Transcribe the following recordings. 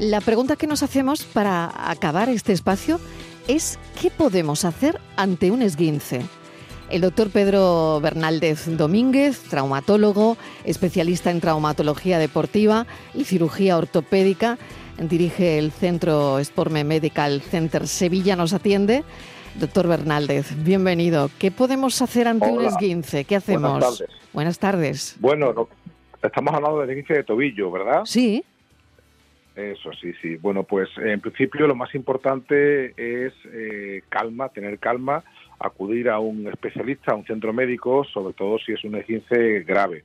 La pregunta que nos hacemos para acabar este espacio es ¿qué podemos hacer ante un esguince? El doctor Pedro Bernaldez Domínguez, traumatólogo, especialista en traumatología deportiva y cirugía ortopédica, dirige el Centro Sporme Medical Center Sevilla, nos atiende. Doctor Bernaldez, bienvenido. ¿Qué podemos hacer ante un esguince? ¿Qué hacemos? Buenas tardes. Buenas tardes. Bueno, estamos hablando de esguince de tobillo, ¿verdad? Sí. Eso, sí, sí. Bueno, pues en principio lo más importante es eh, calma, tener calma, acudir a un especialista, a un centro médico, sobre todo si es un esguince grave.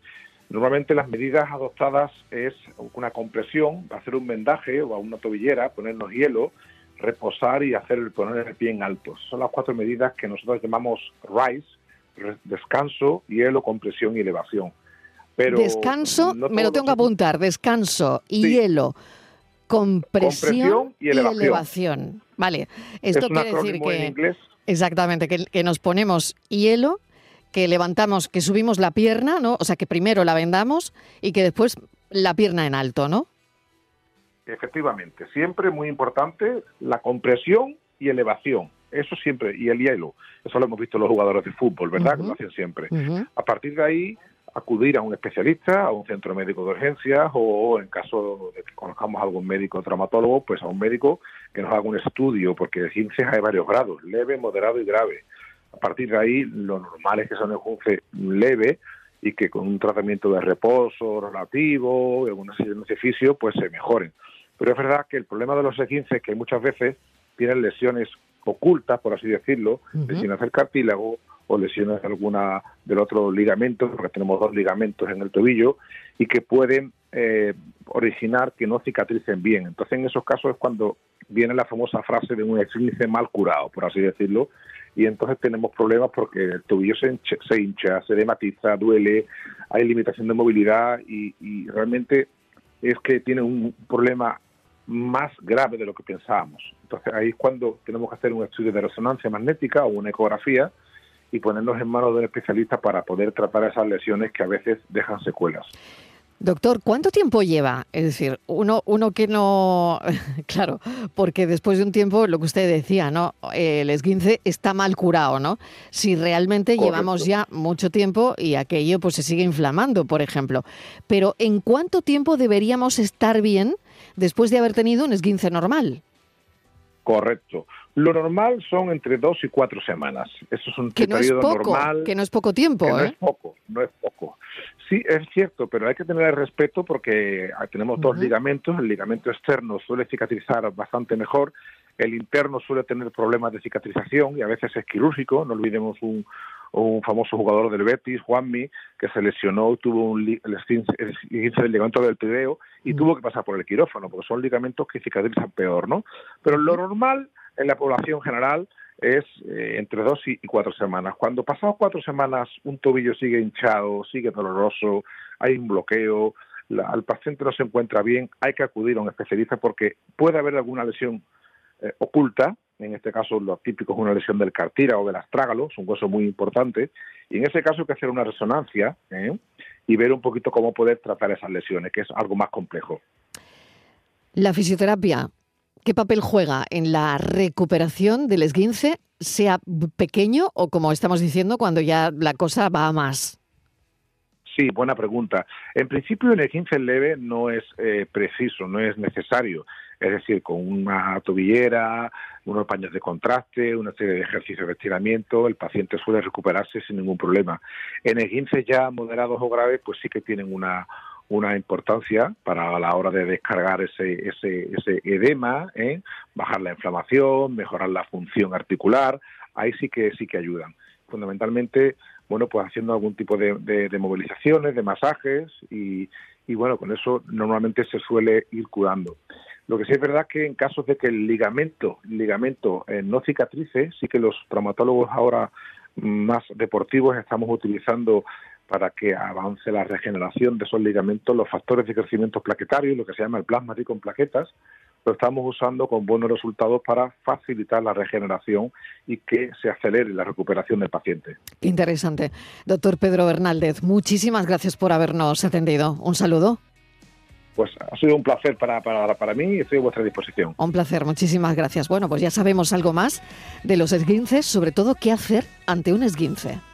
Normalmente las medidas adoptadas es una compresión, hacer un vendaje o a una tobillera, ponernos hielo, reposar y hacer poner el pie en alto. Son las cuatro medidas que nosotros llamamos RISE, descanso, hielo, compresión y elevación. Pero descanso, me lo tengo que apuntar, descanso, hielo, compresión, y, elevación. Vale, esto quiere decir que... Exactamente, que, nos ponemos hielo, que levantamos, que subimos la pierna, ¿no? O sea, que primero la vendamos y que después la pierna en alto, ¿no? Efectivamente, siempre muy importante la compresión y elevación. Eso siempre, y el hielo. Eso lo hemos visto los jugadores de fútbol, ¿verdad? Que lo hacen siempre. A partir de ahí, acudir a un especialista, a un centro médico de urgencias o en caso de que conozcamos a algún médico traumatólogo, pues a un médico que nos haga un estudio, porque de 15 hay varios grados, leve, moderado y grave. A partir de ahí, lo normal es que sea un esguince leve y que con un tratamiento de reposo relativo, de ejercicio, pues se mejoren. Pero es verdad que el problema de los esguinces es que muchas veces tienen lesiones ocultas, por así decirlo, lesiones del cartílago o lesiones de alguna del otro ligamento, porque tenemos dos ligamentos en el tobillo, y que pueden eh, originar que no cicatricen bien. Entonces, en esos casos es cuando viene la famosa frase de un esguince mal curado, por así decirlo, y entonces tenemos problemas porque el tobillo se, hincha, se, hincha, se dematiza, duele, hay limitación de movilidad y realmente es que tiene un problema más grave de lo que pensábamos. Entonces ahí es cuando tenemos que hacer un estudio de resonancia magnética o una ecografía y ponernos en manos de un especialista para poder tratar esas lesiones que a veces dejan secuelas. Doctor, ¿cuánto tiempo lleva? Es decir, uno, uno que no, claro, porque después de un tiempo, lo que usted decía, ¿no? El esguince está mal curado, ¿no? Si realmente llevamos ya mucho tiempo y aquello pues se sigue inflamando, por ejemplo. Pero ¿en cuánto tiempo deberíamos estar bien después de haber tenido un esguince normal? Correcto. Lo normal son entre dos y cuatro semanas. Eso es un que no periodo es poco, normal. Que no es poco tiempo, No ¿eh? es poco, no es poco. Sí, es cierto, pero hay que tener el respeto porque tenemos dos ligamentos. El ligamento externo suele cicatrizar bastante mejor. El interno suele tener problemas de cicatrización y a veces es quirúrgico. No olvidemos un, un famoso jugador del Betis, Juanmi, que se lesionó, tuvo un li, el esguince del ligamento del pideo y mm. tuvo que pasar por el quirófano, porque son ligamentos que cicatrizan peor, ¿no? Pero lo normal en la población general es eh, entre dos y, cuatro semanas. Cuando pasados cuatro semanas un tobillo sigue hinchado, sigue doloroso, hay un bloqueo, la, el paciente no se encuentra bien, hay que acudir a un especialista porque puede haber alguna lesión eh, oculta, en este caso lo típico es una lesión del cartílago o del astrágalo, es un hueso muy importante, y en ese caso hay que hacer una resonancia ¿eh? y ver un poquito cómo poder tratar esas lesiones, que es algo más complejo. La fisioterapia, ¿qué papel juega en la recuperación del esguince, sea pequeño o como estamos diciendo, cuando ya la cosa va a más? Sí, buena pregunta. En principio el esguince leve no es eh, preciso, no es necesario es decir, con una tobillera, unos paños de contraste, una serie de ejercicios de estiramiento, el paciente suele recuperarse sin ningún problema. En esguinces ya moderados o graves, pues sí que tienen una, una importancia para la hora de descargar ese, ese, ese edema, ¿eh? bajar la inflamación, mejorar la función articular, ahí sí que sí que ayudan. Fundamentalmente, bueno, pues haciendo algún tipo de, de, de movilizaciones, de masajes y, y bueno, con eso normalmente se suele ir curando. Lo que sí es verdad que en casos de que el ligamento, ligamento eh, no cicatrice, sí que los traumatólogos ahora más deportivos estamos utilizando para que avance la regeneración de esos ligamentos, los factores de crecimiento plaquetario, lo que se llama el plasma rico en plaquetas, lo estamos usando con buenos resultados para facilitar la regeneración y que se acelere la recuperación del paciente. Interesante. Doctor Pedro Bernaldez, muchísimas gracias por habernos atendido. Un saludo. Pues ha sido un placer para, para, para mí y estoy a vuestra disposición. Un placer, muchísimas gracias. Bueno, pues ya sabemos algo más de los esguinces, sobre todo qué hacer ante un esguince.